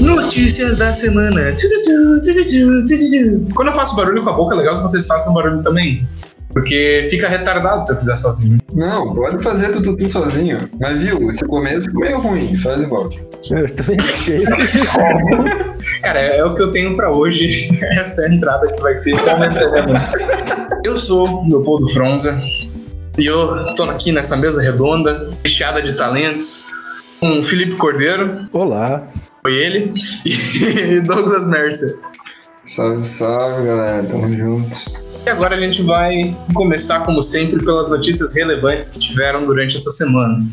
Notícias da semana. Quando eu faço barulho com a boca, é legal que vocês façam barulho também. Porque fica retardado se eu fizer sozinho. Não, pode fazer tudo sozinho. Mas viu, esse começo ficou meio ruim. Faz igual. Eu também achei. Cara, é, é o que eu tenho pra hoje. Essa é a entrada que vai ter momentaneamente. Eu sou o Leopoldo Fronza. E eu tô aqui nessa mesa redonda, recheada de talentos, com o Felipe Cordeiro, Olá. foi ele, e Douglas Mercer. Salve, salve, galera. Tamo junto. E agora a gente vai começar, como sempre, pelas notícias relevantes que tiveram durante essa semana.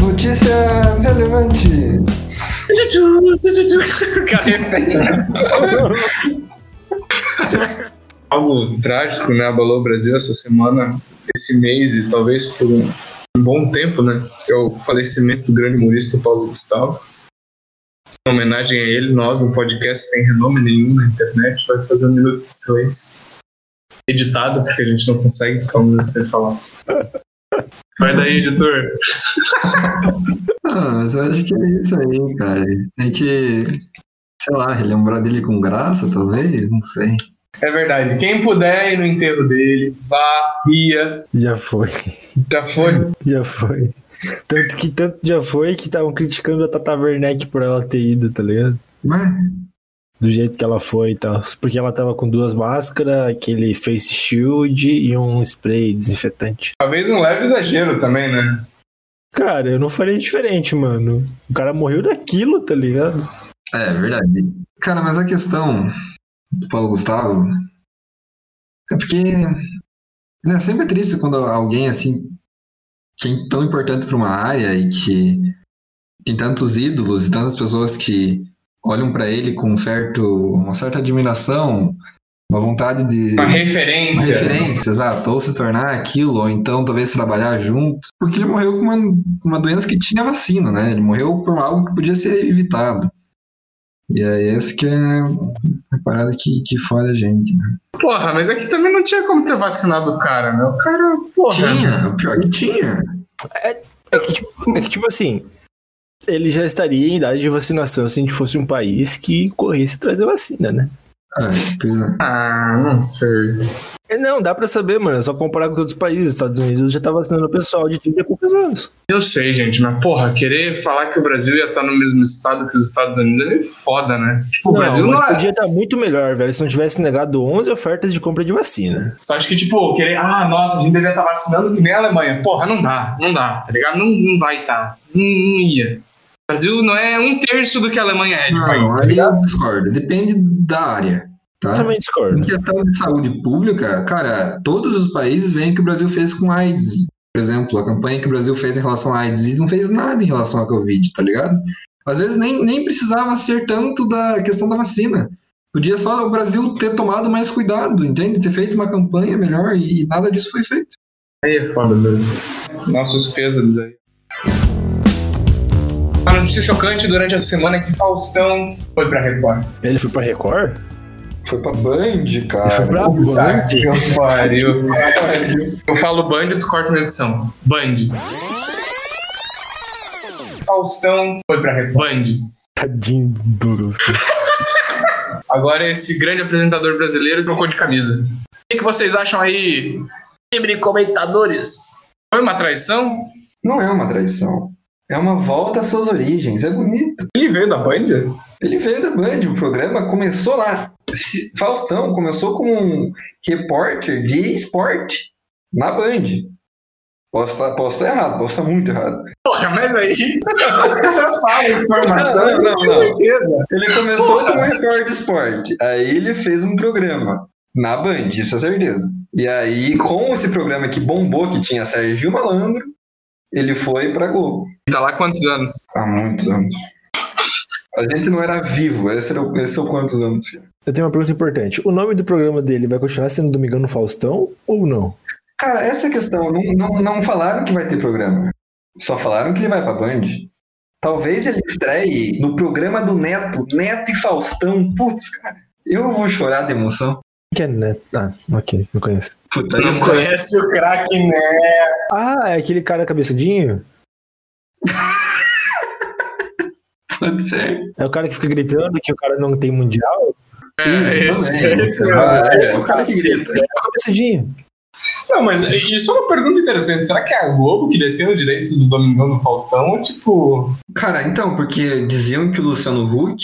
Notícias relevantes. Cara, repete. Algo trágico, né? Abalou o Brasil essa semana, esse mês e talvez por um, bom tempo, né? Que é o falecimento do grande humorista Paulo Gustavo. Em homenagem a ele, nós, um podcast sem renome nenhum na internet, vai fazer um minuto de silêncio. Editado, porque a gente não consegue ficar um minuto sem falar. Vai daí, editor. Ah, mas eu acho que é isso aí, cara. Tem que, sei lá, relembrar dele com graça, talvez? Não sei. É verdade. Quem puder ir no enterro dele, vá, ria. Já foi. Já foi. Já foi. Tanto que tanto já foi que estavam criticando a Tata Werneck por ela ter ido, tá ligado? Mas, Do jeito que ela foi e tal. Porque ela tava com duas máscaras, aquele face shield e um spray desinfetante. Talvez um leve exagero também, né? Cara, eu não faria diferente, mano. O cara morreu daquilo, tá ligado? é verdade. Cara, mas a questão do Paulo Gustavo é porque né, sempre é triste quando alguém assim que é tão importante para uma área e que tem tantos ídolos e tantas pessoas que olham para ele com um certo, uma certa admiração, uma vontade de Uma uma referência. referência, exato, ou se tornar aquilo, ou então talvez trabalhar junto, porque ele morreu com uma, uma doença que tinha vacina, né? Ele morreu por algo que podia ser evitado. E aí essa que é a parada que, que fora a gente, né? Porra, mas aqui também não tinha como ter vacinado o cara, né? O cara, porra. Tinha, o pior que tinha. É que, tipo, é que, tipo assim, ele já estaria em idade de vacinação se a gente fosse um país que corresse trazer vacina, né? Ah, pois é. Ah, não sei. É, Não, dá pra saber, mano. É só comparar com outros países. Os Estados Unidos já tá vacinando o pessoal de 30 e poucos anos. Eu sei, gente, mas porra, querer falar que o Brasil ia estar no mesmo estado que os Estados Unidos é meio foda, né? Tipo, o Brasil mas não é. podia estar muito melhor, velho, se não tivesse negado 11 ofertas de compra de vacina. Só acho que, tipo, querer. Ah, nossa, a gente devia estar vacinando que nem a Alemanha. Porra, não dá, não dá, tá ligado? Não, não vai estar. Não, não ia. O Brasil não é um terço do que a Alemanha é de país, Não, tá aí eu discordo. Depende da área, tá? Também discordo. Em questão de saúde pública, cara, todos os países veem o que o Brasil fez com AIDS. Por exemplo, a campanha que o Brasil fez em relação à AIDS e não fez nada em relação à Covid, tá ligado? Às vezes nem, nem precisava ser tanto da questão da vacina. Podia só o Brasil ter tomado mais cuidado, entende? Ter feito uma campanha melhor e nada disso foi feito. Aí é foda mesmo. Nossos pêsames aí. Uma notícia chocante durante a semana é que Faustão foi pra Record. Ele foi pra Record? Foi pra Band, Ele foi cara. pra Tá, Band? que pariu. Eu falo Band, tu corta na edição. Band. Faustão foi pra Record. Band. Tadinho Douglas. cara. Agora esse grande apresentador brasileiro trocou de camisa. O que, que vocês acham aí, libre comentadores? Foi uma traição? Não é uma traição. É uma volta às suas origens. É bonito. Ele veio da Band? Ele veio da Band, o programa começou lá. Faustão começou como um repórter de esporte na Band. Posso estar, posso estar errado, posso estar muito errado. Porra, mas aí. Já fala informação, Não, não, não. certeza. Ele começou Porra. como repórter de esporte. Aí ele fez um programa na Band, isso é certeza. E aí, com esse programa que bombou, que tinha Sérgio Malandro, ele foi pra Globo. Tá lá quantos anos? Há muitos anos. A gente não era vivo, esse, era, o- esse são quantos anos? Eu tenho uma pergunta importante. O nome do programa dele vai continuar sendo Domingão no Faustão ou não? Cara, essa é a questão. Não, não, não falaram que vai ter programa. Só falaram que ele vai pra Band. Talvez ele estreie no programa do Neto, Neto e Faustão. Putz, cara, eu vou chorar de emoção. Que é Neto? Ah, ok, não conheço. Puta, Não eu- conhece o craque, né? Ah, é aquele cara cabeçudinho? Pode ser. É o cara que fica gritando que o cara não tem mundial? É, esse, esse Ah, é, é, o cara que grita. Não, mas isso é uma pergunta interessante. Será que é a Globo que detém os direitos do Domingão do Faustão? Ou tipo. Cara, então, porque diziam que o Luciano Huck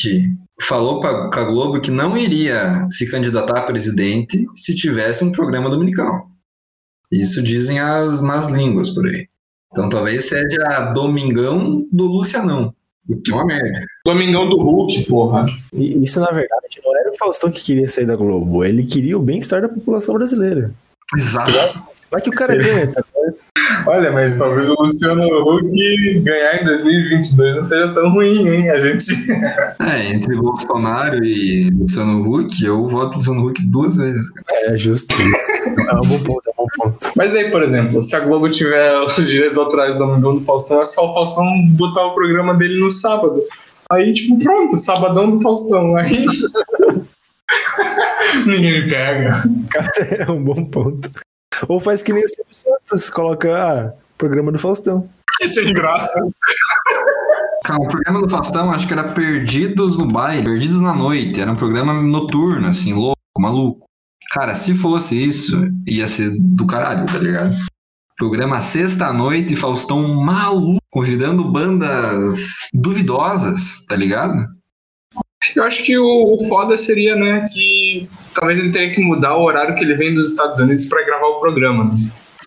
falou pra, com a Globo que não iria se candidatar a presidente se tivesse um programa dominical. Isso dizem as más línguas por aí. Então talvez seja Domingão do Lucianão. O que é uma merda. Domingão do Hulk, porra. E isso, na verdade, não era o Faustão que queria sair da Globo. Ele queria o bem-estar da população brasileira. Exato. Vai que o cara ganha, tá? Olha, mas talvez o Luciano Huck ganhar em 2022 não seja tão ruim, hein? A gente. É, entre Bolsonaro e Luciano Huck, eu voto Luciano Huck duas vezes. cara. É justo isso. É um bom ponto, é um bom ponto. Mas aí, por exemplo, se a Globo tiver os direitos autorais do Domingão do Faustão, é só o Faustão botar o programa dele no sábado. Aí, tipo, pronto, sabadão do Faustão. Aí. Ninguém me pega. É um bom ponto. Ou faz que nem o Silvio Santos, coloca ah, programa do Faustão. Que sem graça. Cara, o programa do Faustão acho que era Perdidos no Baile, Perdidos na Noite. Era um programa noturno, assim, louco, maluco. Cara, se fosse isso, ia ser do caralho, tá ligado? Programa sexta-noite, Faustão maluco, convidando bandas duvidosas, tá ligado? Eu acho que o, o foda seria, né, que talvez ele teria que mudar o horário que ele vem dos Estados Unidos pra gravar o programa. né?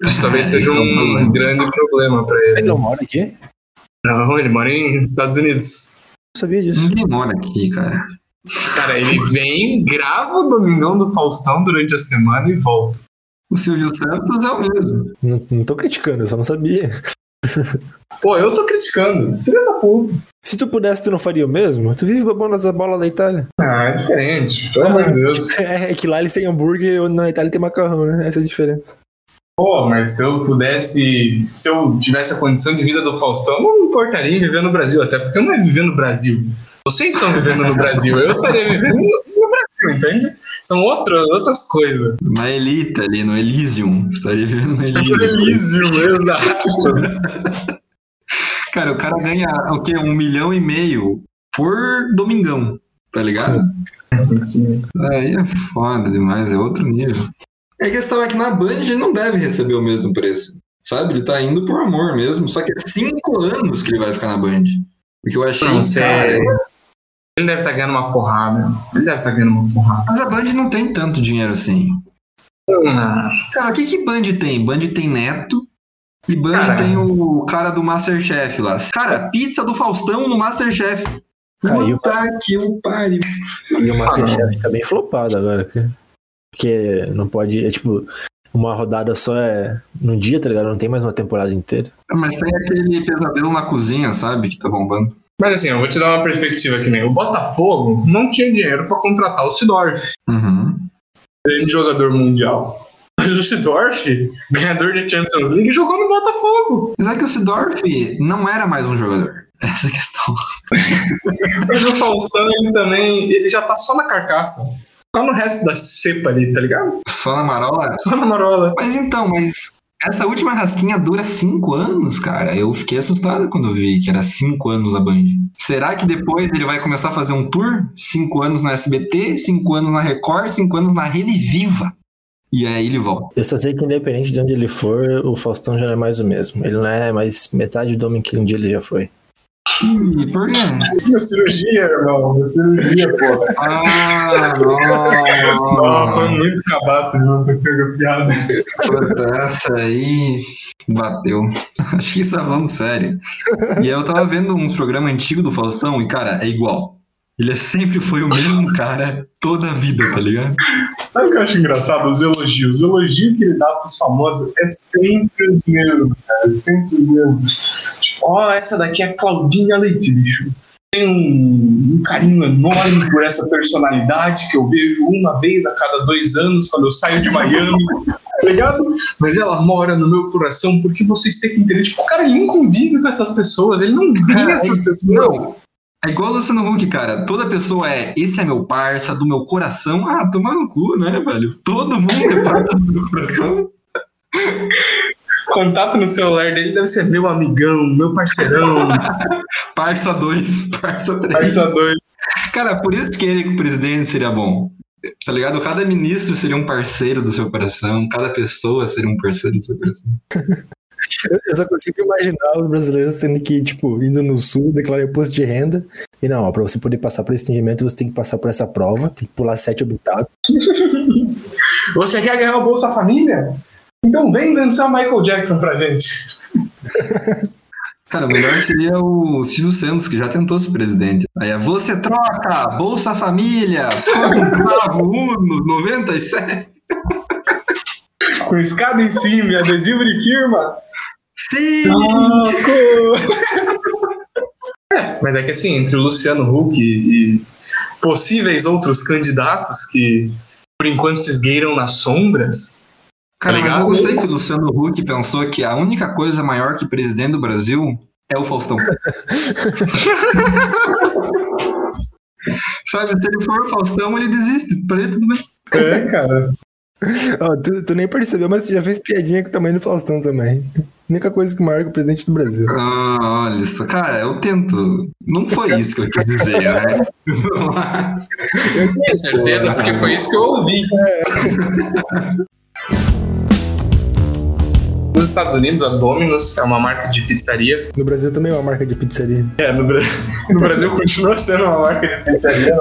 Isso talvez É, seja é um um grande problema pra Ele ele. não mora aqui? Não, ele mora em Estados Unidos. Não sabia disso. Ninguém mora aqui, cara. Cara, ele vem, grava o Domingão do Faustão durante a semana e volta. O Silvio Santos é o mesmo. Não, não tô criticando, eu só não sabia. Pô, eu tô criticando. Filha da puta. Se tu pudesse, tu não faria o mesmo? Tu vive babando as bolas da Itália. Ah, é diferente. Pelo amor de Deus. É, é que lá eles têm hambúrguer e na Itália tem macarrão, né? Essa é a diferença. Pô, mas se eu pudesse. Se eu tivesse a condição de vida do Faustão, eu não me importaria em viver no Brasil. Até porque não é viver no Brasil. Vocês estão vivendo no Brasil. Eu estaria vivendo no no Brasil, entende? São outra, outras coisas. Na Elita ali, no Elysium. Estaria vivendo no Elysium. Elísio, exato. Cara, o cara ganha o quê? Um milhão e meio por domingão, tá ligado? Aí é foda demais, é outro nível. É a questão é que na Band ele não deve receber o mesmo preço. Sabe? Ele tá indo por amor mesmo. Só que é cinco anos que ele vai ficar na Band. Porque eu achei, Não sei. cara. Ele deve estar ganhando uma porrada. Ele deve estar ganhando uma porrada. Mas a Band não tem tanto dinheiro assim. Ah, Cara, o que que Band tem? Band tem Neto e Band Cara. tem o cara do Masterchef lá. Cara, pizza do Faustão no Masterchef. Caiu Puta que o pariu. E o Masterchef tá bem flopado agora. cara. Porque não pode. É tipo, uma rodada só é num dia, tá ligado? Não tem mais uma temporada inteira. Mas tem aquele pesadelo na cozinha, sabe? Que tá bombando. Mas assim, eu vou te dar uma perspectiva que nem o Botafogo não tinha dinheiro pra contratar o Sidorf, Uhum. grande jogador mundial. Mas o Sidorf, ganhador de Champions League, jogou no Botafogo. Mas é que o Sidorf não era mais um jogador. Essa é a questão. Mas o Faustão, ele também, ele já tá só na carcaça. Só no resto da cepa ali, tá ligado? Só na marola? Só na marola. Mas então, mas essa última rasquinha dura cinco anos, cara. Eu fiquei assustado quando vi que era cinco anos na Band. Será que depois ele vai começar a fazer um tour? Cinco anos no SBT, cinco anos na Record, cinco anos na Rede Viva. E aí ele volta. Eu só sei que independente de onde ele for, o Faustão já não é mais o mesmo. Ele não é mais metade do homem que um dia ele já foi. E por quê? Uma cirurgia, irmão. Uma cirurgia, porra. Ah, Não, foi muito cabaço de não ter pego a piada. Puta, Essa aí bateu. Acho que isso tá falando sério. E aí eu tava vendo uns programas antigos do Faustão e, cara, é igual. Ele sempre foi o mesmo cara toda a vida, tá ligado? Sabe o que eu acho engraçado? Os elogios. Os elogios que ele dá pros famosos é sempre os mesmos, cara. É sempre os mesmos. Ó, essa daqui é a Claudinha Leite, bicho. Tem um, um carinho enorme por essa personalidade que eu vejo uma vez a cada dois anos quando eu saio de Miami. Tá ligado? Mas ela mora no meu coração porque vocês têm que entender. Tipo, o cara ele não convive com essas pessoas, ele não vê Cara, essas pessoas. Não. É igual o Luciano Huck, cara. Toda pessoa é, esse é meu parça, do meu coração. Ah, toma no cu, né, velho? Todo mundo é parça do meu coração. contato no celular dele deve ser meu amigão, meu parceirão. Parça 2, Parça 3. Parça 2. Cara, por isso que ele com o presidente seria bom. Tá ligado? Cada ministro seria um parceiro do seu coração, cada pessoa seria um parceiro do seu coração. Eu só consigo imaginar os brasileiros tendo que, tipo, indo no sul, declarar imposto de renda. E não, ó, pra você poder passar por esse atendimento, você tem que passar por essa prova, tem que pular sete obstáculos. Você quer ganhar o Bolsa Família? Então vem dançar Michael Jackson pra gente. Cara, o melhor seria o Silvio Santos, que já tentou ser presidente. Aí é você troca Bolsa Família carro Uno 97. Com escada em cima, e adesivo de firma. Sim! É, mas é que assim, entre o Luciano Huck e, e possíveis outros candidatos que por enquanto se esgueiram nas sombras. Cara, Tá mas eu gostei que o Luciano Huck pensou que a única coisa maior que presidente do Brasil é o Faustão. Sabe, se ele for o Faustão, ele desiste. Pra ele tudo bem. É, cara. Ó, tu, tu nem percebeu, mas tu já fez piadinha com o tamanho do Faustão também. Única coisa que marca o presidente do Brasil. Ah, olha isso. Cara, eu tento. Não foi isso que eu quis dizer, né? Tenho certeza, porque foi isso que eu ouvi. Nos Estados Unidos, a Domino's é uma marca de pizzaria. No Brasil também é uma marca de pizzaria. É, no Brasil, no Brasil continua sendo uma marca de pizzaria,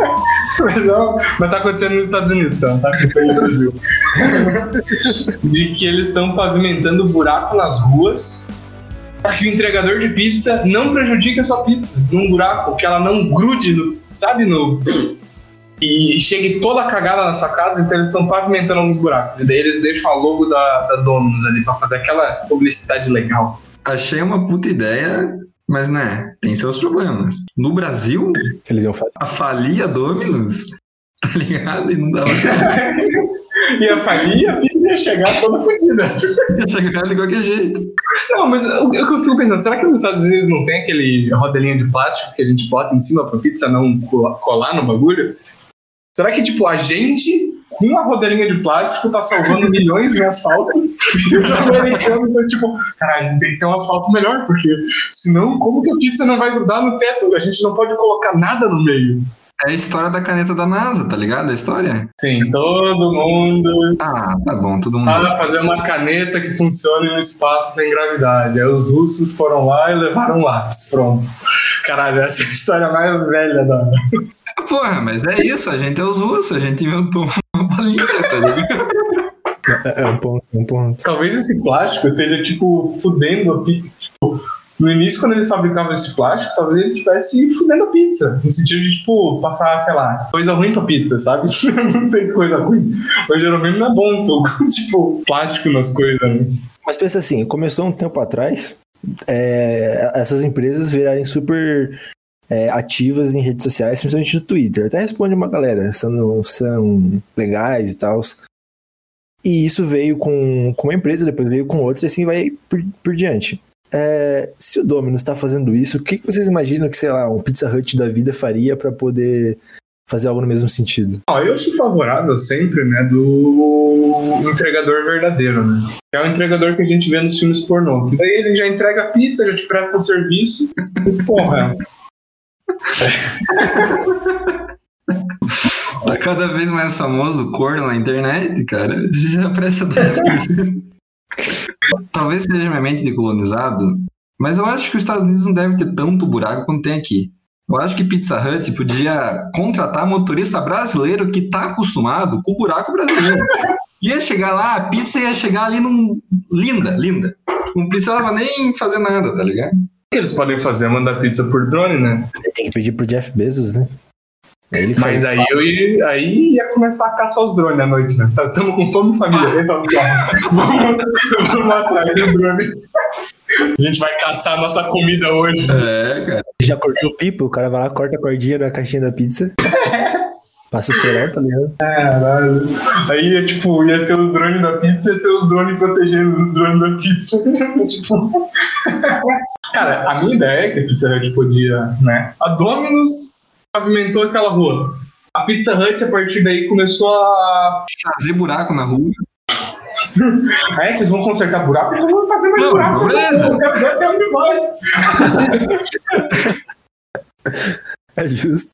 mas, não, mas tá acontecendo nos Estados Unidos, não tá acontecendo no Brasil. De que eles estão pavimentando buraco nas ruas para que o entregador de pizza não prejudique a sua pizza num buraco, que ela não grude, no, sabe, no. E chegue toda cagada na sua casa, então eles estão pavimentando alguns buracos. E daí eles deixam a logo da, da Domino's ali pra fazer aquela publicidade legal. Achei uma puta ideia, mas né, tem seus problemas. No Brasil, Eles iam fazer. a falia Dominus, tá ligado? E não dava certo. E a falia, a pizza ia chegar toda fodida. Ia chegar de qualquer jeito. Não, mas o que eu fico pensando, será que nos Estados Unidos não tem aquele rodelinha de plástico que a gente bota em cima pra pizza não cola- colar no bagulho? Será que, tipo, a gente, com a rodelinha de plástico, tá salvando milhões em asfalto? E os americanos estão, tipo, caralho, tem que ter um asfalto melhor, porque senão, como que a pizza não vai grudar no teto? A gente não pode colocar nada no meio. É a história da caneta da NASA, tá ligado? A história? Sim, todo mundo Ah, tá bom, todo mundo. para fazer uma caneta que funcione no espaço sem gravidade. Aí os russos foram lá e levaram lápis. Pronto. Caralho, essa é a história mais velha da. Porra, mas é isso, a gente é os russos, a gente inventou uma balinha, tá ligado? É, é um ponto, um ponto. Talvez esse plástico esteja, tipo, fudendo a pizza. Tipo, no início, quando eles fabricavam esse plástico, talvez ele estivesse fudendo a pizza. No sentido de, tipo, passar, sei lá, coisa ruim pra pizza, sabe? não sei que coisa ruim. Mas geralmente não é bom, tô com, tipo, plástico nas coisas, né? Mas pensa assim, começou um tempo atrás, é, essas empresas virarem super é, ativas em redes sociais, principalmente no Twitter. Até responde uma galera, são, são legais e tal. E isso veio com, com uma empresa, depois veio com outra, e assim vai por, por diante. É, se o Domino's está fazendo isso, o que, que vocês imaginam que, sei lá, um Pizza Hut da vida faria para poder fazer algo no mesmo sentido? Ó, eu sou favorável sempre, né, do entregador verdadeiro, né? É o entregador que a gente vê nos filmes pornô. Daí ele já entrega a pizza, já te presta um serviço. Porra, Tá cada vez mais famoso corno na internet, cara. Já presta. Talvez seja minha mente de colonizado, mas eu acho que os Estados Unidos não deve ter tanto buraco quanto tem aqui. Eu acho que Pizza Hut podia contratar motorista brasileiro que tá acostumado com o buraco brasileiro. Ia chegar lá, a pizza ia chegar ali num. Linda, linda. Não precisava nem fazer nada, tá ligado? O que eles podem fazer? Mandar pizza por drone, né? Tem que pedir pro Jeff Bezos, né? Ele Mas faz. aí eu ia, aí ia começar a caçar os drones à noite, né? Tamo com fome, família. Cá. Vamos, vamos atrás do drone. A gente vai caçar a nossa comida hoje. É, cara. Já cortou o pipo, o cara vai lá, corta a cordinha da caixinha da pizza. Passa o cerol, tá ligado? Caralho. Aí ia, tipo, ia ter os drones da pizza e ia ter os drones protegendo os drones da pizza. tipo... Cara, a minha ideia é que a Pizza Hut podia, né? A Domino's pavimentou aquela rua. A Pizza Hut, a partir daí, começou a Fazer buraco na rua. Aí vocês vão consertar buraco, então vamos fazer mais Não, buraco. beleza. Eu até onde vai. É justo.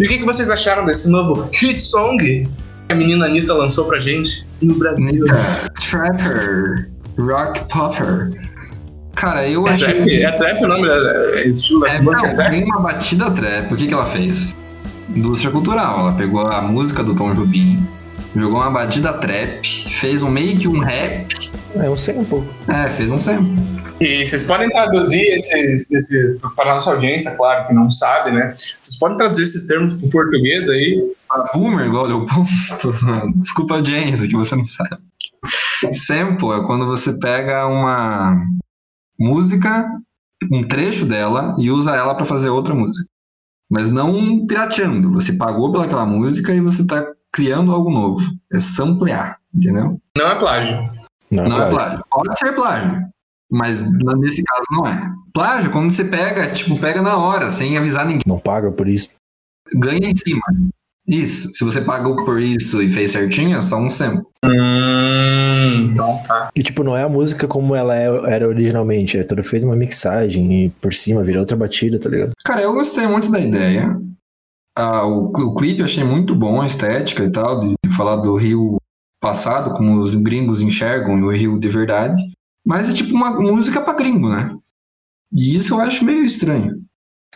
E o que, que vocês acharam desse novo hit song que a menina Anitta lançou pra gente no Brasil? Nita, Trapper, Rock Popper. Cara, eu É achei. trap, é trap o nome da é estilo dessa É, música? não, É trap? tem uma batida trap. O que, que ela fez? Indústria cultural. Ela pegou a música do Tom Jobim, jogou uma batida trap, fez um meio que um rap. É um sample. É, fez um sample. E vocês podem traduzir esses, esse, para a nossa audiência, claro, que não sabe, né? Vocês podem traduzir esses termos para o português aí? Para boomer, igual zoando. Desculpa a audiência, que você não sabe. Sample é quando você pega uma música, um trecho dela, e usa ela para fazer outra música. Mas não pirateando. Você pagou pelaquela música e você tá criando algo novo. É samplear, entendeu? Não é plágio. Não, Não é claro. plágio. Pode ser plágio. Mas nesse caso não é. Plágio, é quando você pega, tipo, pega na hora, sem avisar ninguém. Não paga por isso. Ganha em cima. Isso. Se você pagou por isso e fez certinho, é só um sample. Hum, então tá. E tipo, não é a música como ela é- era originalmente. É toda feita uma mixagem e por cima vira outra batida, tá ligado? Cara, eu gostei muito da ideia. Ah, o, o clipe eu achei muito bom, a estética e tal, de, de falar do Rio passado, como os gringos enxergam o Rio de verdade. Mas é tipo uma música pra gringo, né? E isso eu acho meio estranho.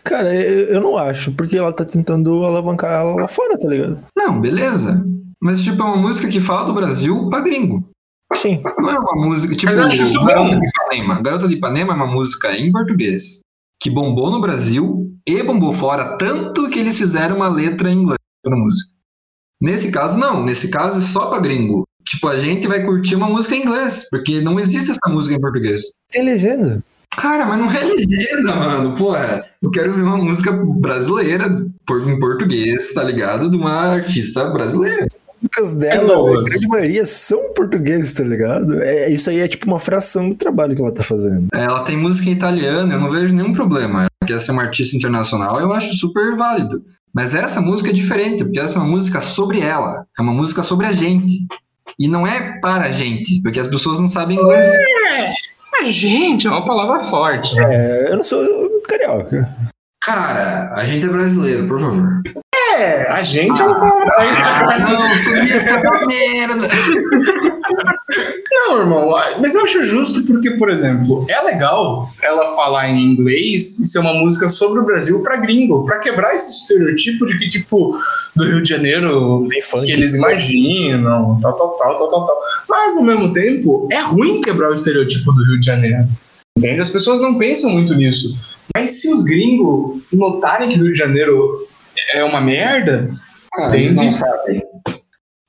Cara, eu, eu não acho, porque ela tá tentando alavancar ela lá fora, tá ligado? Não, beleza. Mas tipo, é uma música que fala do Brasil pra gringo. Sim. Não é uma música tipo Garota de Ipanema. Garota de Ipanema é uma música em português que bombou no Brasil e bombou fora, tanto que eles fizeram uma letra em inglês pra música. Nesse caso, não. Nesse caso, é só pra gringo. Tipo, a gente vai curtir uma música em inglês, porque não existe essa música em português. Tem legenda. Cara, mas não é legenda, mano. Porra, eu quero ouvir uma música brasileira em português, tá ligado? De uma artista brasileira. As músicas As dela, a grande maioria são portugueses, tá ligado? É, isso aí é tipo uma fração do trabalho que ela tá fazendo. Ela tem música em italiano, eu não vejo nenhum problema. Ela quer ser uma artista internacional, eu acho super válido. Mas essa música é diferente, porque essa é uma música sobre ela. É uma música sobre a gente. E não é para a gente, porque as pessoas não sabem inglês. Mas, gente, é uma palavra forte. né? É, eu não sou carioca. Cara, a gente é brasileiro, por favor. É, a gente é uma palavra. Ah, não, sulista é merda. Não, irmão, mas eu acho justo porque, por exemplo, é legal ela falar em inglês e ser uma música sobre o Brasil pra gringo, pra quebrar esse estereotipo de que, tipo, do Rio de Janeiro, Bem funk. que eles imaginam, tal, tal, tal, tal, tal, tal. Mas, ao mesmo tempo, é ruim quebrar o estereotipo do Rio de Janeiro. Entende? As pessoas não pensam muito nisso. Mas se os gringos notarem que o Rio de Janeiro é uma merda, Ah, eles não sabem.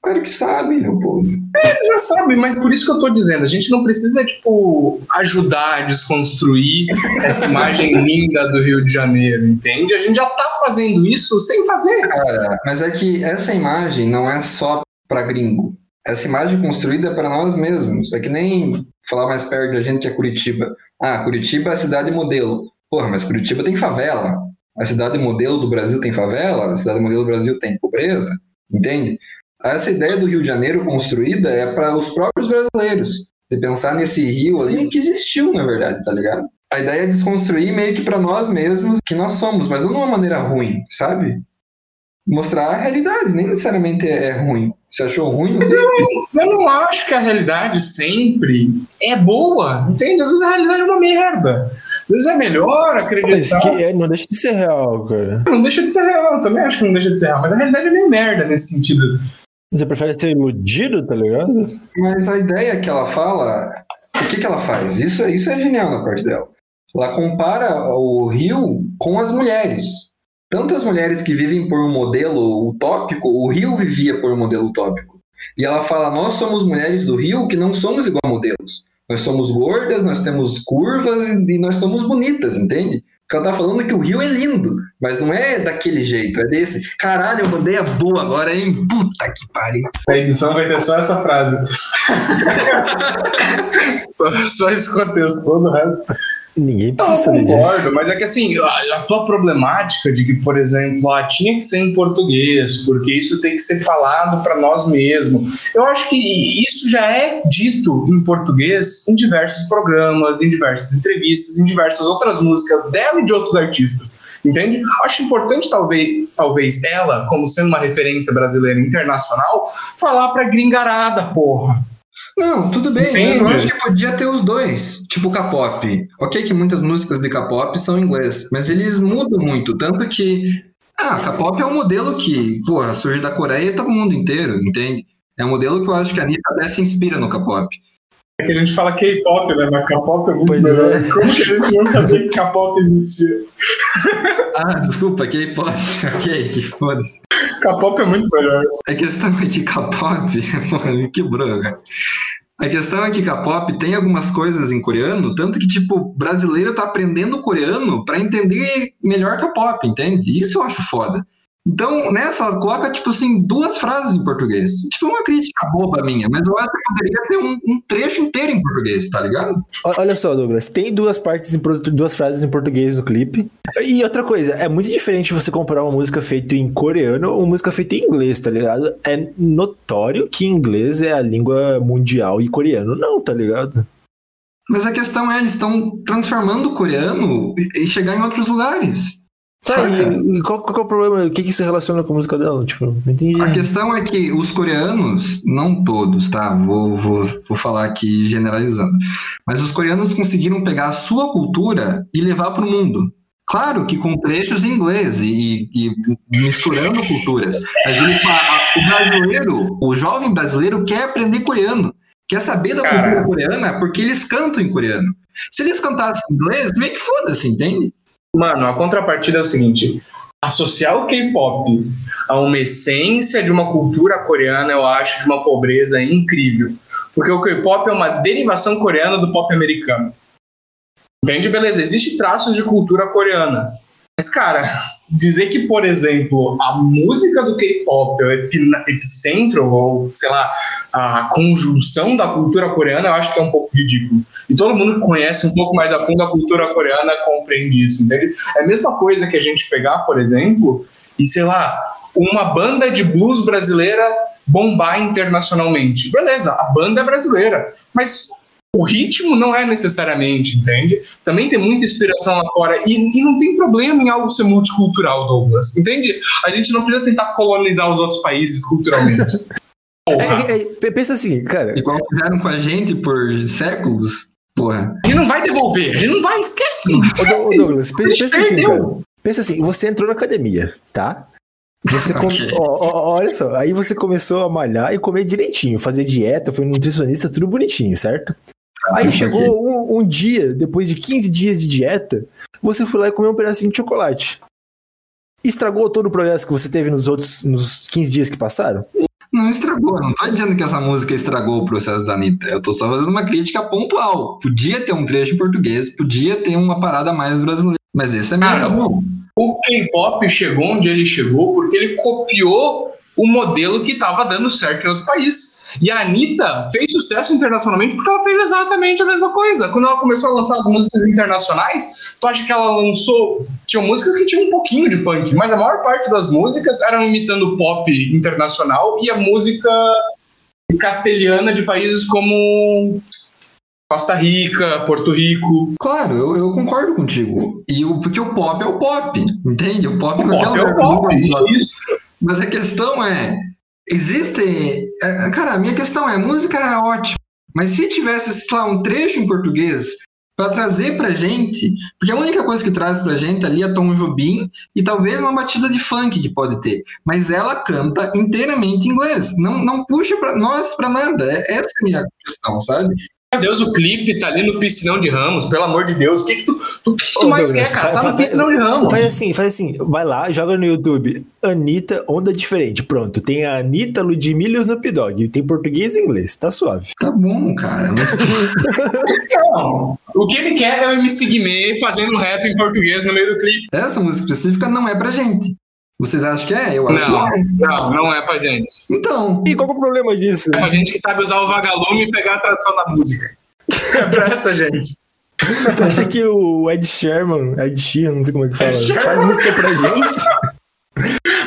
Claro que sabem, meu povo. Ele já sabe, mas por isso que eu tô dizendo, a gente não precisa, tipo, ajudar a desconstruir essa imagem linda do Rio de Janeiro, entende? A gente já tá fazendo isso sem fazer. Cara, mas é que essa imagem não é só para gringo. Essa imagem construída é para nós mesmos. É que nem falar mais perto da gente é Curitiba. Ah, Curitiba é a cidade modelo. Porra, mas Curitiba tem favela. A cidade modelo do Brasil tem favela. A cidade modelo do Brasil tem pobreza. Entende? Essa ideia do Rio de Janeiro construída é para os próprios brasileiros. De pensar nesse rio ali que existiu, na verdade, tá ligado? A ideia é desconstruir meio que para nós mesmos que nós somos, mas não de uma maneira ruim, sabe? Mostrar a realidade, nem necessariamente é, é ruim. Você achou ruim? Mas eu, eu não acho que a realidade sempre é boa, entende? Às vezes a realidade é uma merda. Às vezes é melhor Mas acreditar. que é- não deixa de ser real, cara. Não deixa de ser real, eu também acho que não deixa de ser real, mas a realidade é meio merda nesse sentido. Você prefere ser iludido, tá ligado? Mas a ideia que ela fala, o que, que ela faz? Isso, é- isso é genial na parte dela. Ela compara o rio com as mulheres. Tanto as mulheres que vivem por um modelo utópico, o rio vivia por um modelo utópico. E ela fala: nós somos mulheres do rio que não somos igual a modelos. Nós somos gordas, nós temos curvas e nós somos bonitas, entende? Porque ela tá falando que o rio é lindo, mas não é daquele jeito, é desse. Caralho, eu mandei a boa agora, hein? Puta que pariu. A edição vai ter só essa frase. só, só esse contexto, todo o resto. Ninguém precisa saber concordo, disso. mas é que assim, a, a tua problemática de que, por exemplo, ah, tinha que ser em português, porque isso tem que ser falado para nós mesmos. Eu acho que isso já é dito em português em diversos programas, em diversas entrevistas, em diversas outras músicas dela e de outros artistas. Entende? Acho importante, talvez, talvez ela, como sendo uma referência brasileira internacional, falar pra gringarada, porra. Não, tudo bem, Entende? mas eu acho que podia ter os dois. Tipo K-pop. Ok que muitas músicas de K-pop são em inglês, mas eles mudam muito. Tanto que. Ah, K-pop é um modelo que, porra, surge da Coreia e tá no mundo inteiro, entende? É um modelo que eu acho que a Anitta até se inspira no K-pop. É que a gente fala K-pop, né? Mas K-pop é muito Pois melhor. é. Como que a gente não sabia que K-pop existia? Ah, desculpa, K-pop. Ok, que foda-se. K-pop é muito melhor. A questão é que K-pop. Mano, que broga. A questão é que K-pop tem algumas coisas em coreano, tanto que, tipo, brasileiro tá aprendendo coreano pra entender melhor K-pop, entende? Isso eu acho foda. Então, nessa, ela coloca, tipo assim, duas frases em português. Tipo, uma crítica boba minha, mas eu acho que poderia ter um, um trecho inteiro em português, tá ligado? Olha só, Douglas, tem duas partes em duas frases em português no clipe. E outra coisa, é muito diferente você comprar uma música feita em coreano ou uma música feita em inglês, tá ligado? É notório que inglês é a língua mundial e coreano não, tá ligado? Mas a questão é, eles estão transformando o coreano e chegar em outros lugares. Tá, Saca? e, e qual, qual que é o problema? O que, que isso relaciona com a música dela? Tipo, não entendi. A questão é que os coreanos, não todos, tá? Vou, vou, vou falar aqui generalizando. Mas os coreanos conseguiram pegar a sua cultura e levar para o mundo. Claro que com trechos em inglês e, e misturando culturas. Mas ele- a- a- o brasileiro, o jovem brasileiro quer aprender coreano. Quer saber da Cara. cultura coreana porque eles cantam em coreano. Se eles cantassem em inglês, meio que foda-se, entende? Mano, a contrapartida é o seguinte: associar o K-pop a uma essência de uma cultura coreana, eu acho de uma pobreza incrível. Porque o K-pop é uma derivação coreana do pop americano. Entende? Beleza, existe traços de cultura coreana. Mas, cara, dizer que, por exemplo, a música do K-pop é o epi- epicentro, ou sei lá, a conjunção da cultura coreana, eu acho que é um pouco ridículo. E todo mundo que conhece um pouco mais a fundo a cultura coreana compreende isso, entende? É a mesma coisa que a gente pegar, por exemplo, e sei lá, uma banda de blues brasileira bombar internacionalmente. Beleza, a banda é brasileira, mas o ritmo não é necessariamente, entende? Também tem muita inspiração lá fora. E, e não tem problema em algo ser multicultural, Douglas. Entende? A gente não precisa tentar colonizar os outros países culturalmente. É, é, é, pensa assim, cara. Igual fizeram com a gente por séculos. Porra. A gente não vai devolver, a gente não vai, esquece. Dou- ô, esquece. Douglas, pensa, gente pensa assim, cara. Pensa assim, você entrou na academia, tá? Você come- ó, ó, ó, olha só, aí você começou a malhar e comer direitinho, fazer dieta, foi nutricionista, tudo bonitinho, certo? Aí chegou um, um dia, depois de 15 dias de dieta, você foi lá e comeu um pedacinho de chocolate. Estragou todo o progresso que você teve nos outros nos 15 dias que passaram? Não estragou, não tô dizendo que essa música estragou o processo da Anitta. Eu tô só fazendo uma crítica pontual. Podia ter um trecho em português, podia ter uma parada mais brasileira. Mas esse é Cara, visão. O K-pop chegou onde ele chegou porque ele copiou o modelo que estava dando certo em outro país. E a Anitta fez sucesso internacionalmente porque ela fez exatamente a mesma coisa. Quando ela começou a lançar as músicas internacionais, tu acha que ela lançou. Tinham músicas que tinham um pouquinho de funk, mas a maior parte das músicas eram imitando pop internacional e a música castelhana de países como Costa Rica, Porto Rico. Claro, eu, eu concordo contigo. E o, porque o pop é o pop, entende? O pop, qualquer Pop é lugar o é pop, isso. Mas a questão é, existe, é, cara, a minha questão é, música é ótima, mas se tivesse, sei lá, um trecho em português para trazer pra gente, porque a única coisa que traz pra gente ali é Tom Jobim e talvez uma batida de funk que pode ter, mas ela canta inteiramente em inglês, não, não puxa para nós pra nada, é, essa é a minha questão, sabe? Meu Deus, o clipe tá ali no piscinão de Ramos, pelo amor de Deus. O que, que tu, tu, o que que tu Ô, mais Douglas, quer, cara? faz- Tá no faz- piscinão de Ramos. Faz assim, faz assim, vai lá, joga no YouTube, Anitta, onda diferente, pronto. Tem a Anitta, Ludmilla e o Snoop Dogg. Tem português e inglês, tá suave. Tá bom, cara, mas Não, o que ele quer é o MC Guimê fazendo rap em português no meio do clipe. essa música específica não é pra gente. Vocês acham que é? Eu acho Não, que é. não, não é pra gente. Então, E qual que é o problema disso? É pra gente que sabe usar o vagalume e pegar a tradução da música. É pra essa gente. Tu acha que o Ed Sherman, Ed Sheeran, não sei como é que fala, Ed faz música pra gente?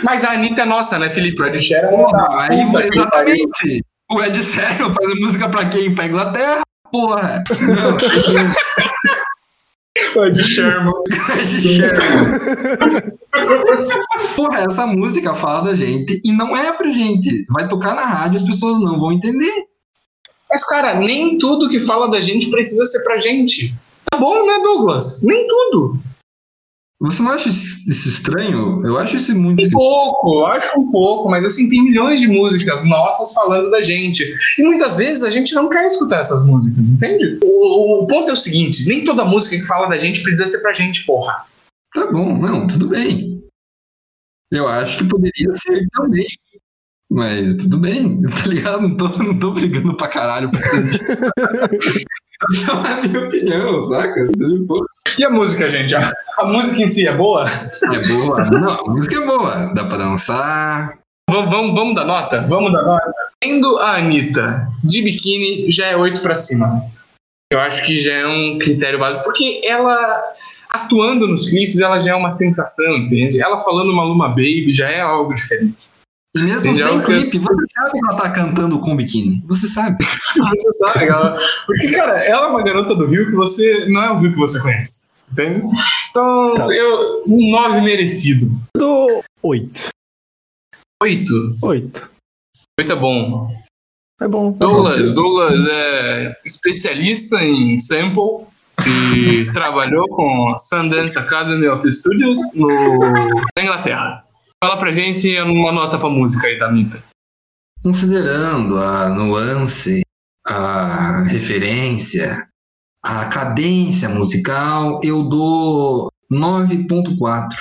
Mas a Anitta é nossa, né, Felipe? O Ed Sheeran Porra, aí, Puta que exatamente. O Ed Sheeran faz música pra quem? Pra Inglaterra? Porra. Não, O Ed Sherman. Ed Sheeran. Porra, essa música fala da gente e não é pra gente. Vai tocar na rádio, as pessoas não vão entender. Mas, cara, nem tudo que fala da gente precisa ser pra gente. Tá bom, né, Douglas? Nem tudo. Você não acha isso estranho? Eu acho isso muito Um pouco, eu acho um pouco, mas assim, tem milhões de músicas nossas falando da gente. E muitas vezes a gente não quer escutar essas músicas, entende? O, o ponto é o seguinte: nem toda música que fala da gente precisa ser pra gente, porra. Tá bom, não, tudo bem. Eu acho que poderia ser também. Mas tudo bem, tá ligado? Não tô, não tô brigando pra caralho disso. Essa é a minha opinião, saca? Pô, E a música, gente? A, a música em si é boa? É boa. Não, a música é boa. Dá pra dançar. Vamos, vamos, vamos dar nota? Vamos dar nota. Tendo a Anitta de biquíni, já é 8 pra cima. Eu acho que já é um critério válido, porque ela, atuando nos clipes, ela já é uma sensação, entende? Ela falando Maluma Baby já é algo diferente. E mesmo sem clipe, você sabe que ela tá cantando com biquíni. Você sabe. Você sabe, ela... Porque, cara, ela é uma garota do Rio que você. Não é o Rio que você conhece. Entende? Então, Tá. eu. Um 9 merecido. Do 8. 8. 8. 8 é bom. É bom. Douglas, Douglas é especialista em sample e trabalhou com a Sundance Academy of Studios no, na Inglaterra. Fala pra gente uma nota pra música aí da Anitta. Considerando a nuance, a referência, a cadência musical, eu dou 9.4.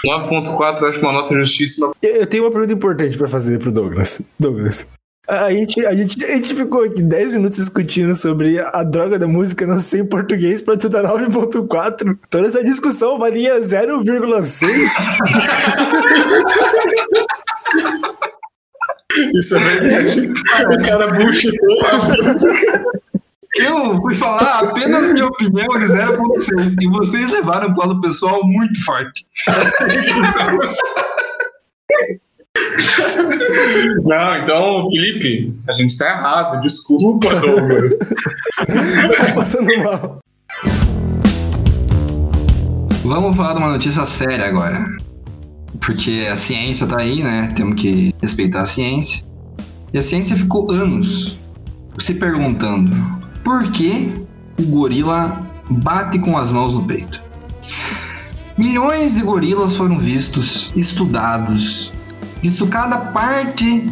9.4 eu acho uma nota justíssima. Eu tenho uma pergunta importante pra fazer pro Douglas. Douglas. A gente, a, gente, a gente ficou aqui 10 minutos discutindo sobre a droga da música não ser em português pra tu dar 9.4. Toda essa discussão valia 0,6. Isso é verdade. o cara bullshitou a música. Eu fui falar apenas minha opinião de 0.6 e vocês levaram para o lado pessoal muito forte. Não, então, Felipe, a gente tá errado. Desculpa, Douglas. Tá passando mal. Vamos falar de uma notícia séria agora. Porque a ciência tá aí, né? Temos que respeitar a ciência. E a ciência ficou anos se perguntando por que o gorila bate com as mãos no peito. Milhões de gorilas foram vistos, estudados, visto cada parte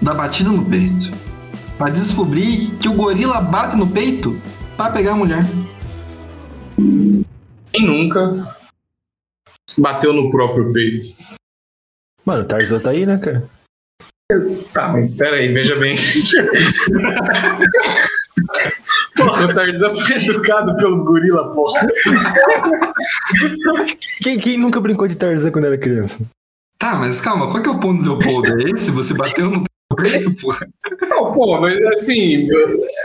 da batida no peito, para descobrir que o gorila bate no peito para pegar a mulher. Quem nunca bateu no próprio peito? Mano, o Tarzan tá aí, né, cara? Tá, mas espera aí, veja bem. O Tarzan foi educado pelos gorila, porra. Quem, quem nunca brincou de Tarzan quando era criança? Tá, mas calma, qual que é o ponto do Leopoldo? É esse? Você bateu no peito, porra? Não, pô, mas assim,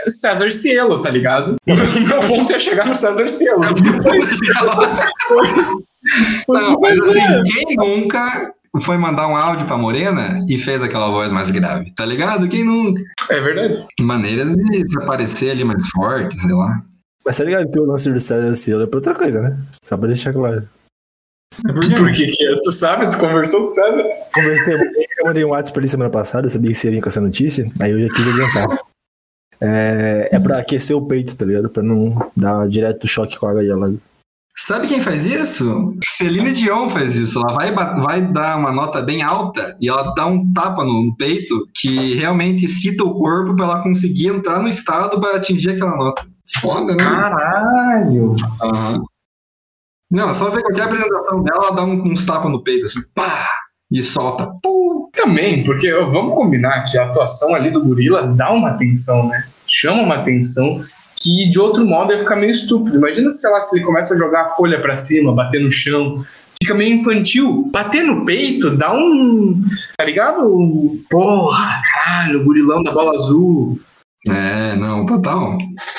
César Cielo, tá ligado? O meu ponto é chegar no César Cielo. Não, mas assim, quem nunca foi mandar um áudio pra Morena e fez aquela voz mais grave, tá ligado? Quem nunca? É verdade. Maneiras de se aparecer ali mais forte, sei lá. Mas tá ligado que o lance do César Cielo é pra outra coisa, né? Só pra deixar claro. É porque Por que que é? Tu sabe? Tu conversou com o César? Conversei, eu mandei um WhatsApp pra ele semana passada, eu sabia que você ia vir com essa notícia, aí eu já quis adiantar. É, é pra aquecer o peito, tá ligado? Pra não dar direto choque com a água gelada. Sabe quem faz isso? Celine Dion faz isso. Ela vai, vai dar uma nota bem alta e ela dá um tapa no, no peito que realmente excita o corpo pra ela conseguir entrar no estado pra atingir aquela nota. Foda, né? Caralho. Aham. Não, só ver qualquer apresentação dela, ela dá um- uns tapas no peito, assim, pá! E solta. Pum! Também, porque vamos combinar que a atuação ali do gorila dá uma atenção, né? Chama uma atenção que de outro modo ia ficar meio estúpido. Imagina, sei lá, se ele começa a jogar a folha pra cima, bater no chão. Fica meio infantil. Bater no peito dá um. Tá ligado? Um- Porra, caralho, o gorilão da bola azul. É, não, total.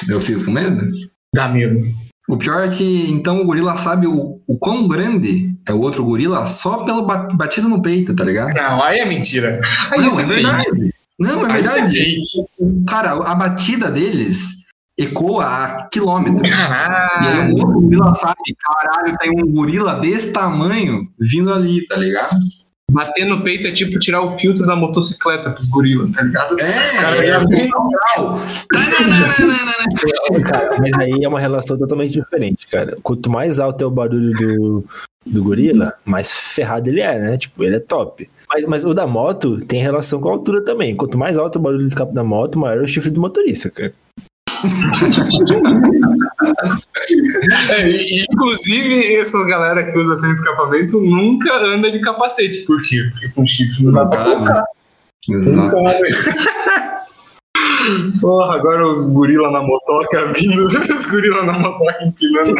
Eu fico com medo. Dá medo. O pior é que então o gorila sabe o, o quão grande é o outro gorila só pela ba- batida no peito, tá ligado? Não, aí é mentira. Aí Não, é é verdade. Não, é Aí é verdade. Cara, a batida deles ecoa a quilômetros. E aí Caralho. o outro gorila sabe, caralho, tem um gorila desse tamanho vindo ali, tá ligado? Bater no peito é tipo tirar o filtro da motocicleta pros gorilas, tá ligado? É, Cara, é já assim, natural. Tananana. Cara, mas aí é uma relação totalmente diferente, cara. Quanto mais alto é o barulho do, do gorila, mais ferrado ele é, né? Tipo, ele é top. Mas, mas o da moto tem relação com a altura também. Quanto mais alto o barulho do escape da moto, maior é o chifre do motorista, cara. É, inclusive, essa galera que usa sem escapamento nunca anda de capacete. Por quê? Porque com chifre não dá pra colocar. Exato. Nunca vai. Porra, agora os gorila na motoca vindo, os gorila na motoca empinando.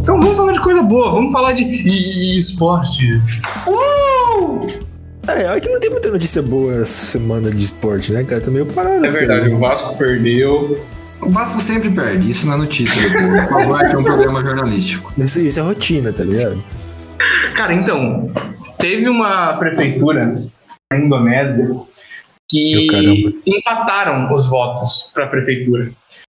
Então vamos falar de coisa boa, vamos falar de e- e- esporte. É, olha que não tem muita notícia boa essa semana de esporte, né, cara? Tá meio parado. É verdade, o Vasco perdeu. O Vasco sempre perde, isso não é notícia. favor, aqui é um programa jornalístico. Isso, isso é rotina, tá ligado? Cara, então, teve uma prefeitura na Indonésia que empataram os votos para a prefeitura.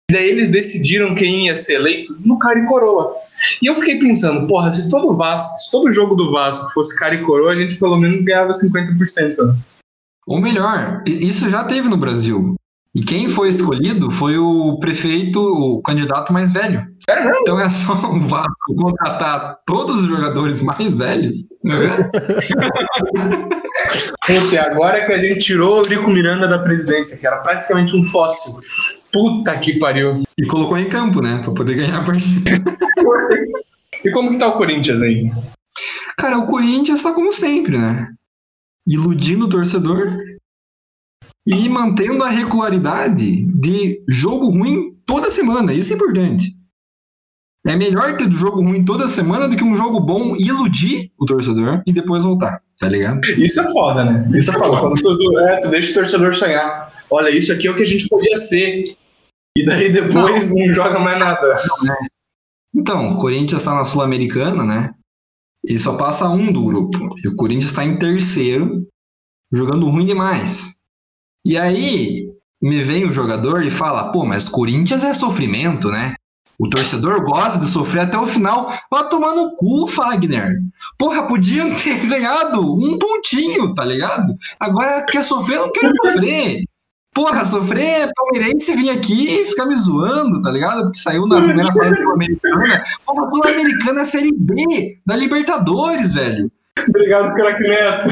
E daí eles decidiram quem ia ser eleito no cara e coroa. E eu fiquei pensando, porra, se todo Vasco, se todo jogo do Vasco fosse cara e coroa, a gente pelo menos ganhava 50%. né? Ou melhor, isso já teve no Brasil. E quem foi escolhido foi o prefeito, o candidato mais velho. Sério mesmo? Então é só o Vasco contratar todos os jogadores mais velhos né? Puta, agora que a gente tirou o Eurico Miranda da presidência, que era praticamente um fóssil. Puta que pariu. e colocou em campo, né? Pra poder ganhar a partida. E como que tá o Corinthians aí? Cara, o Corinthians tá como sempre, né? Iludindo o torcedor e mantendo a regularidade de jogo ruim toda semana. Isso é importante. É melhor ter jogo ruim toda semana do que um jogo bom e iludir o torcedor e depois voltar, tá ligado? Isso é foda, né? Isso é foda. Quando tu, é, tu deixa o torcedor sonhar. Olha, isso aqui é o que a gente podia ser. E daí depois não, joga mais nada. Então, o Corinthians tá na Sul-Americana, né? E só passa um do grupo. E o Corinthians tá em terceiro, jogando ruim demais. E aí, me vem o jogador e fala: pô, mas Corinthians é sofrimento, né? O torcedor gosta de sofrer até o final. Vai tomar no cu, Fagner. Porra, podiam ter ganhado um pontinho, tá ligado? Agora quer sofrer, não quer sofrer. Porra, sofrer é palmeirense vir aqui e ficar me zoando, tá ligado? Porque saiu na primeira fase sul-americana. Porra, sul-americana é a Série B da Libertadores, velho. Obrigado, craque Neto.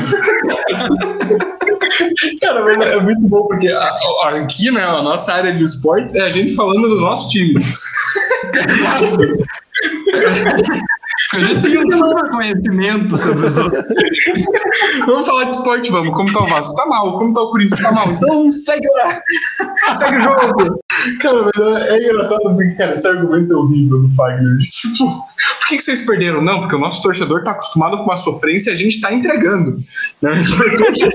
Cara, mas é muito bom, porque a- a- aqui, né, a nossa área de esporte é a gente falando do nosso time. A gente tem um conhecimento sobre os outros. Vamos falar de esporte, vamos. Como tá o Vasco? Tá mal. Como tá o Corinthians? Tá mal. Então segue lá. Segue o jogo. Cara, mas é, é engraçado porque, cara, esse argumento é horrível do Fagner. Tipo, por que, que vocês perderam? Não, porque o nosso torcedor tá acostumado com uma sofrência e a gente tá entregando. Né? O importante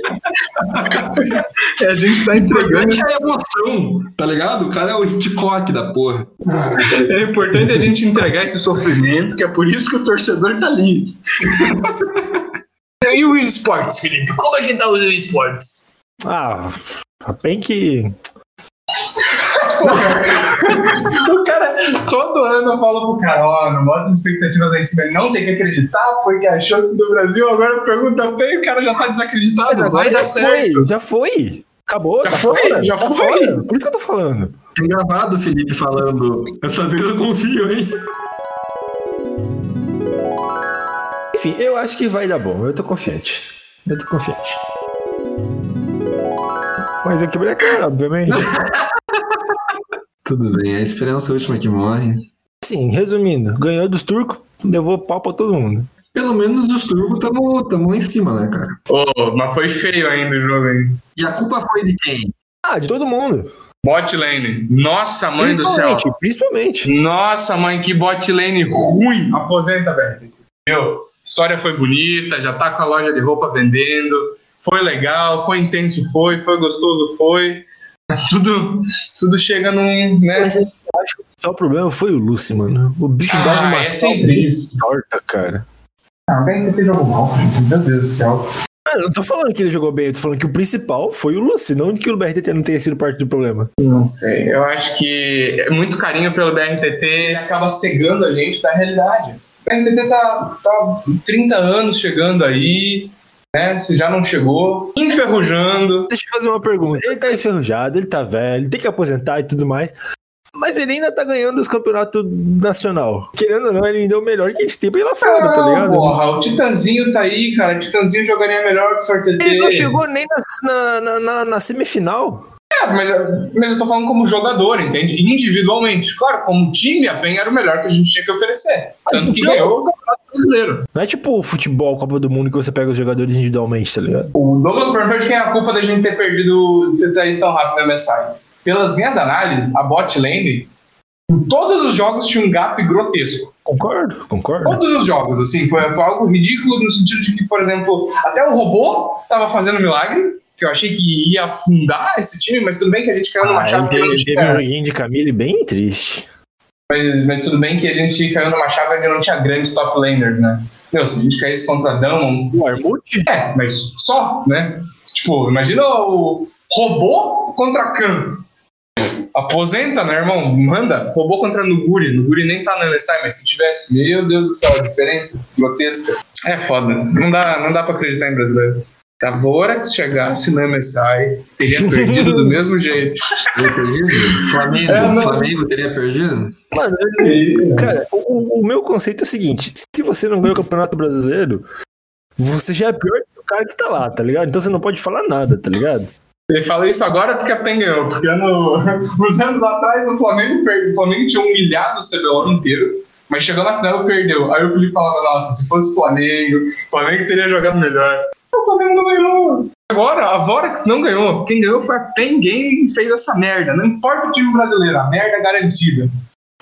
é a gente tá entregando. Importante é a emoção, tá ligado? O cara é o Hitchcock da porra. É importante a gente entregar esse sofrimento, que é por isso que o torcedor tá ali. E o esportes, Felipe? Como a gente tá usando esportes? Ah, bem que. O cara, todo ano eu falo pro cara, ó, não bota expectativas lá em cima, ele não tem que acreditar, porque a chance do Brasil agora pergunta bem, o cara já tá desacreditado, vai dar já certo. foi, já foi. Acabou, Já tá foi, fora, já tá foi. fora. Por isso que eu tô falando. Tem gravado o Felipe falando. Essa vez eu confio, hein? Enfim, eu acho que vai dar bom. Eu tô confiante. Eu tô confiante. Mas eu quebrei a cara, obviamente. Tudo bem, a esperança é a última que morre. Sim, resumindo, ganhou dos turcos, levou pau pra todo mundo. Pelo menos dos turcos tamo, tamo lá em cima, né, cara? Ô, mas foi feio ainda o jogo aí. E a culpa foi de quem? Ah, de todo mundo. Bot lane. Nossa, mãe do céu. Principalmente. Nossa, mãe, que bot lane ruim. Aposenta, velho. Entendeu? História foi bonita, já tá com a loja de roupa vendendo. Foi legal, foi intenso, foi, foi gostoso, foi. Tudo, tudo chega num. Né? Mas eu acho que o principal problema foi o Lucy, mano. O bicho Ah, dava uma é sempre isso. torta, cara. Ah, o BRTT jogou mal. Meu Deus do céu. Ah, Eu não tô falando que ele jogou bem, eu tô falando que o principal foi o Lucy, não que o BRTT não tenha sido parte do problema. Não sei. Eu acho que é muito carinho pelo BRTT e acaba cegando a gente da realidade. O BRTT tá, tá 30 anos chegando aí, né? Se já não chegou, enferrujando. Deixa eu fazer uma pergunta. Ele tá enferrujado, ele tá velho, tem que aposentar e tudo mais. Mas ele ainda tá ganhando os campeonatos nacional. Querendo ou não, ele ainda é o melhor que a gente tem pra ir lá fora, tá Ah, ligado? porra, o Titanzinho tá aí, cara. O Titanzinho jogaria melhor que o Sortetê. Ele não chegou nem na, na- na- na semifinal. É, mas, mas eu tô falando como jogador, entende? Individualmente. Claro, como time, a PEN era o melhor que a gente tinha que oferecer. Mas Tanto que então- ganhou o Campeonato Brasileiro. Não é tipo o futebol, Copa do Mundo, que você pega os jogadores individualmente, tá ligado? O Douglas quem é a culpa da gente ter perdido, ter saído tão rápido no MSI. Pelas minhas análises, a bot lane, em todos os jogos tinha um gap grotesco. Concordo, concordo. Todos os jogos, assim, foi, foi algo ridículo no sentido de que, por exemplo, até o robô tava fazendo milagre, que eu achei que ia afundar esse time, mas tudo bem que a gente caiu numa Ah, chave ele teve, teve um joguinho de Camille bem triste. Mas, mas tudo bem que a gente caiu numa chave onde não tinha grandes top laners, né? Meu, se a gente caísse contra Damon, O Armute? é, mas só, né? Tipo, imagina o robô contra Khan. Aposenta, né, irmão? Manda. Robô contra Nuguri. Nuguri nem tá no LSI, mas se tivesse, meu Deus do céu, a diferença grotesca. É foda. Não dá, não dá pra acreditar em brasileiro. A Vorax chegasse no MSI, teria perdido do mesmo jeito. Teria perdido? Flamengo, É. Flamengo teria perdido? Mano, E- cara, o, o meu conceito é o seguinte: se você não ganha o Campeonato Brasileiro, você já é pior que o cara que tá lá, tá ligado? Então você não pode falar nada, tá ligado? Ele fala isso agora porque a PEN ganhou. Porque ano, uns anos atrás o Flamengo, perdeu, o Flamengo tinha humilhado o CBLOL inteiro, mas chegou na final e perdeu. Aí o Felipe falava, nossa, se fosse o Flamengo, o Flamengo teria jogado melhor. O Flamengo não ganhou. Agora, a Vorax não ganhou. Quem ganhou foi a PEN Game e fez essa merda. Não importa o time brasileiro, a merda é garantida.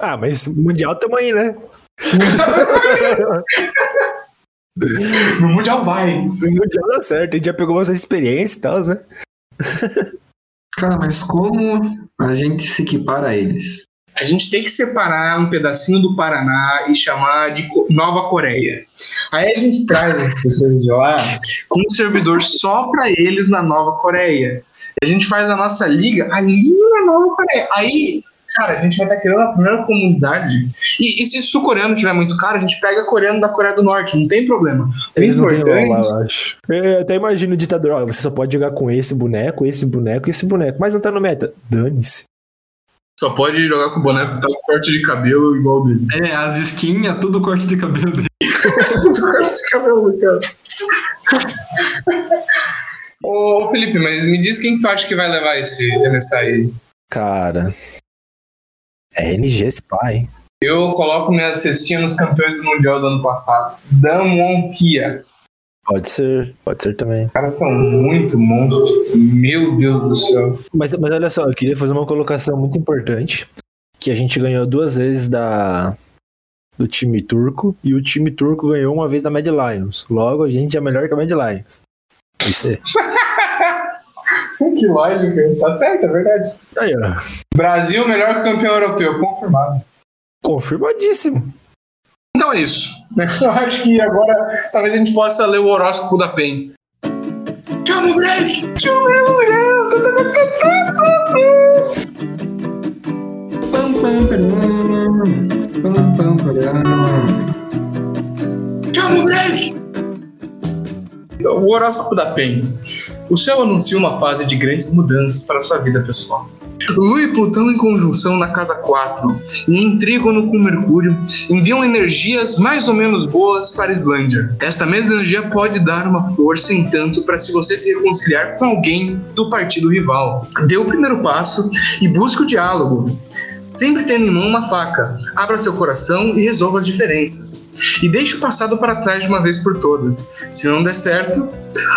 Ah, mas Mundial tamo aí, né? No Mundial vai. O Mundial dá certo, a gente já pegou essa experiência e tal, né? Cara, mas como a gente se equipara a eles? A gente tem que separar um pedacinho do Paraná e chamar de Nova Coreia. Aí a gente traz as pessoas de lá com um servidor só pra eles na Nova Coreia. A gente faz a nossa liga ali na Nova Coreia. Aí, cara, a gente vai estar criando a primeira comunidade. E, e se sul-coreano tiver muito caro, a gente pega coreano da Coreia do Norte, não tem problema. O Eles lá, importante. eu até imagino o ditador, ó, você só pode jogar com esse boneco, esse boneco e esse boneco. Mas não tá no meta. Dane-se. Só pode jogar com o boneco que tá com corte de cabelo igual o dele. É, as skins, é tudo corte de cabelo dele. Tudo corte de cabelo, cara. Ô, Felipe, mas me diz quem tu acha que vai levar esse MSI aí? Cara. É NG esse pai. Eu coloco minha cestinha nos campeões do Mundial do ano passado. Damwon Kia. Pode ser, pode ser também. Os caras são muito monstros. Meu Deus do céu. Mas, mas olha só, eu queria fazer uma colocação muito importante. Que a gente ganhou duas vezes da do time turco e o time turco ganhou uma vez da Mad Lions. Logo, a gente é melhor que a Mad Lions. Isso aí. que lógica. Tá certo, é verdade. Aí, ó. Brasil, melhor campeão europeu. Confirmado. Confirmadíssimo. Então é isso. Eu acho que agora talvez a gente possa ler o horóscopo da PEN. Pam, pam, param, pam, pam, param. Chama o Greg! O horóscopo da PEN. O céu anuncia uma fase de grandes mudanças para sua vida pessoal. Lua e Plutão em conjunção na casa 4 e em trígono com Mercúrio enviam energias mais ou menos boas para a Islândia. Esta mesma energia pode dar uma força, entanto, para se você se reconciliar com alguém do partido rival. Dê o primeiro passo e busque o diálogo. Sempre tendo em mão uma faca, abra seu coração e resolva as diferenças. E deixe o passado para trás de uma vez por todas. Se não der certo,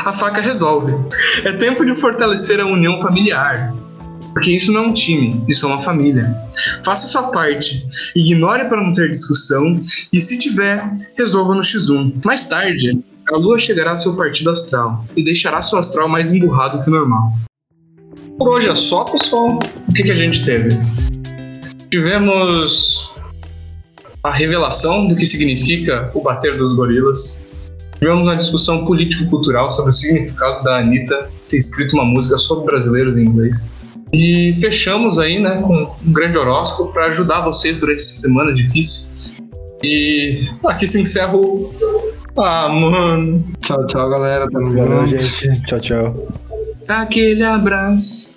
a faca resolve. É tempo de fortalecer a união familiar. Porque isso não é um time, isso é uma família. Faça sua parte, ignore para não ter discussão e, se tiver, resolva no X1. Mais tarde, a lua chegará ao seu partido astral e deixará seu astral mais emburrado que o normal. Por hoje é só, pessoal. O que, que a gente teve? Tivemos a revelação do que significa o bater dos gorilas. Tivemos uma discussão político-cultural sobre o significado da Anitta ter escrito uma música sobre brasileiros em inglês. E fechamos aí, né, com um grande horóscopo para ajudar vocês durante essa semana difícil. E aqui se encerra o. Ah, mano. Tchau, tchau, galera. Tamo Valeu, junto. gente. Tchau, tchau. Aquele abraço.